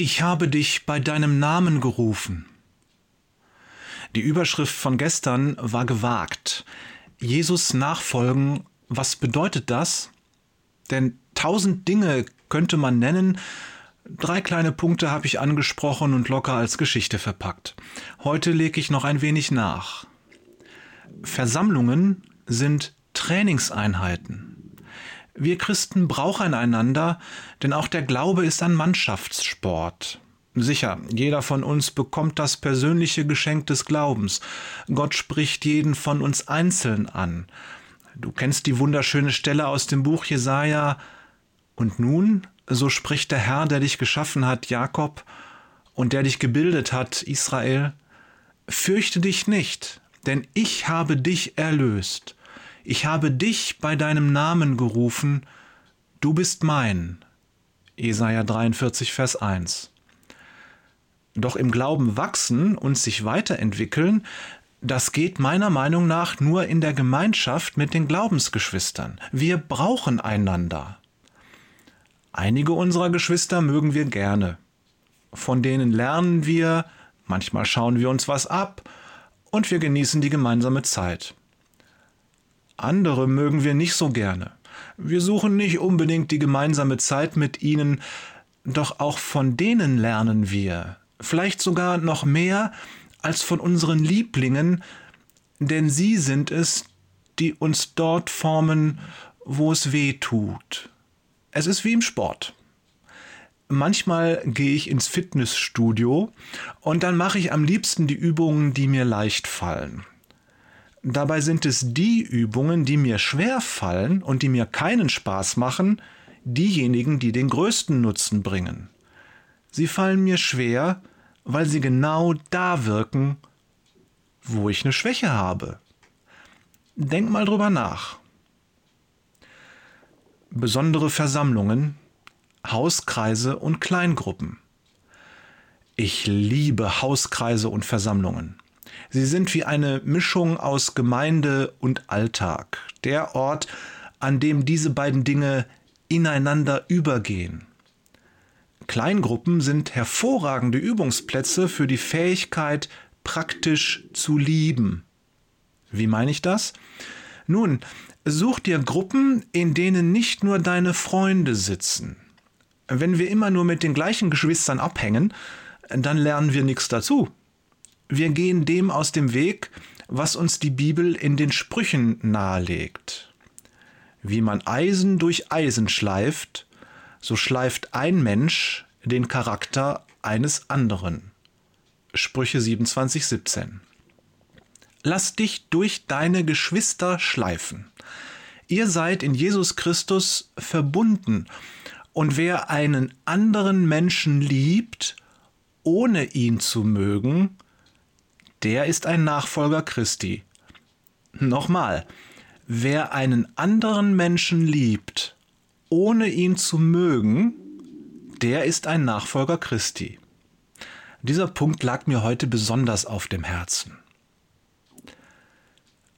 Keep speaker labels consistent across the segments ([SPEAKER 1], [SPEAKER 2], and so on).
[SPEAKER 1] Ich habe dich bei deinem Namen gerufen. Die Überschrift von gestern war gewagt. Jesus nachfolgen, was bedeutet das? Denn tausend Dinge könnte man nennen, Drei kleine Punkte habe ich angesprochen und locker als Geschichte verpackt. Heute lege ich noch ein wenig nach. Versammlungen sind Trainingseinheiten. Wir Christen brauchen einander, denn auch der Glaube ist ein Mannschaftssport. Sicher, jeder von uns bekommt das persönliche Geschenk des Glaubens. Gott spricht jeden von uns einzeln an. Du kennst die wunderschöne Stelle aus dem Buch Jesaja. Und nun, so spricht der Herr, der dich geschaffen hat, Jakob, und der dich gebildet hat, Israel, fürchte dich nicht, denn ich habe dich erlöst. Ich habe dich bei deinem Namen gerufen, du bist mein. Jesaja 43, Vers 1. Doch im Glauben wachsen und sich weiterentwickeln, das geht meiner Meinung nach nur in der Gemeinschaft mit den Glaubensgeschwistern. Wir brauchen einander. Einige unserer Geschwister mögen wir gerne. Von denen lernen wir, manchmal schauen wir uns was ab und wir genießen die gemeinsame Zeit. Andere mögen wir nicht so gerne. Wir suchen nicht unbedingt die gemeinsame Zeit mit ihnen, doch auch von denen lernen wir, vielleicht sogar noch mehr als von unseren Lieblingen, denn sie sind es, die uns dort formen, wo es weh tut. Es ist wie im Sport. Manchmal gehe ich ins Fitnessstudio und dann mache ich am liebsten die Übungen, die mir leicht fallen. Dabei sind es die Übungen, die mir schwer fallen und die mir keinen Spaß machen, diejenigen, die den größten Nutzen bringen. Sie fallen mir schwer, weil sie genau da wirken, wo ich eine Schwäche habe. Denk mal drüber nach. Besondere Versammlungen, Hauskreise und Kleingruppen. Ich liebe Hauskreise und Versammlungen. Sie sind wie eine Mischung aus Gemeinde und Alltag, der Ort, an dem diese beiden Dinge ineinander übergehen. Kleingruppen sind hervorragende Übungsplätze für die Fähigkeit, praktisch zu lieben. Wie meine ich das? Nun, such dir Gruppen, in denen nicht nur deine Freunde sitzen. Wenn wir immer nur mit den gleichen Geschwistern abhängen, dann lernen wir nichts dazu. Wir gehen dem aus dem Weg, was uns die Bibel in den Sprüchen nahelegt. Wie man Eisen durch Eisen schleift, so schleift ein Mensch den Charakter eines anderen. Sprüche 27, 17. Lass dich durch deine Geschwister schleifen. Ihr seid in Jesus Christus verbunden, und wer einen anderen Menschen liebt, ohne ihn zu mögen, der ist ein Nachfolger Christi. Nochmal, wer einen anderen Menschen liebt, ohne ihn zu mögen, der ist ein Nachfolger Christi. Dieser Punkt lag mir heute besonders auf dem Herzen.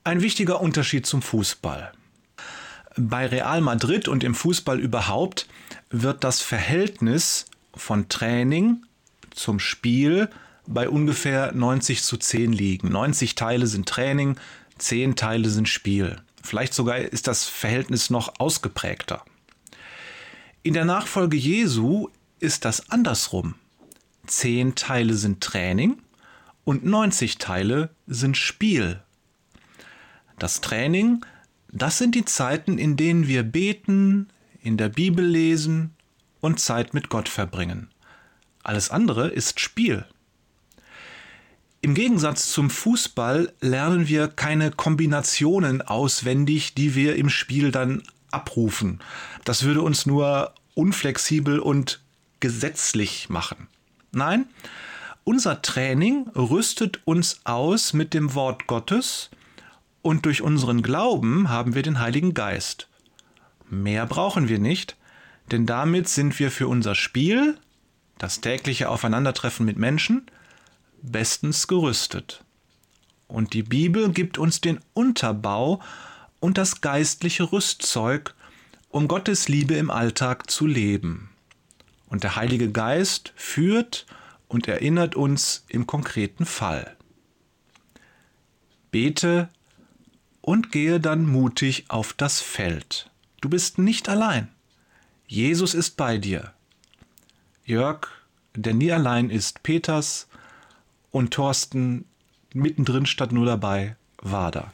[SPEAKER 1] Ein wichtiger Unterschied zum Fußball. Bei Real Madrid und im Fußball überhaupt wird das Verhältnis von Training zum Spiel bei ungefähr 90 zu 10 liegen. 90 Teile sind Training, 10 Teile sind Spiel. Vielleicht sogar ist das Verhältnis noch ausgeprägter. In der Nachfolge Jesu ist das andersrum. 10 Teile sind Training und 90 Teile sind Spiel. Das Training, das sind die Zeiten, in denen wir beten, in der Bibel lesen und Zeit mit Gott verbringen. Alles andere ist Spiel. Im Gegensatz zum Fußball lernen wir keine Kombinationen auswendig, die wir im Spiel dann abrufen. Das würde uns nur unflexibel und gesetzlich machen. Nein, unser Training rüstet uns aus mit dem Wort Gottes und durch unseren Glauben haben wir den Heiligen Geist. Mehr brauchen wir nicht, denn damit sind wir für unser Spiel, das tägliche Aufeinandertreffen mit Menschen, bestens gerüstet. Und die Bibel gibt uns den Unterbau und das geistliche Rüstzeug, um Gottes Liebe im Alltag zu leben. Und der Heilige Geist führt und erinnert uns im konkreten Fall. Bete und gehe dann mutig auf das Feld. Du bist nicht allein. Jesus ist bei dir. Jörg, der nie allein ist, Peters und Thorsten mittendrin statt nur dabei, war da.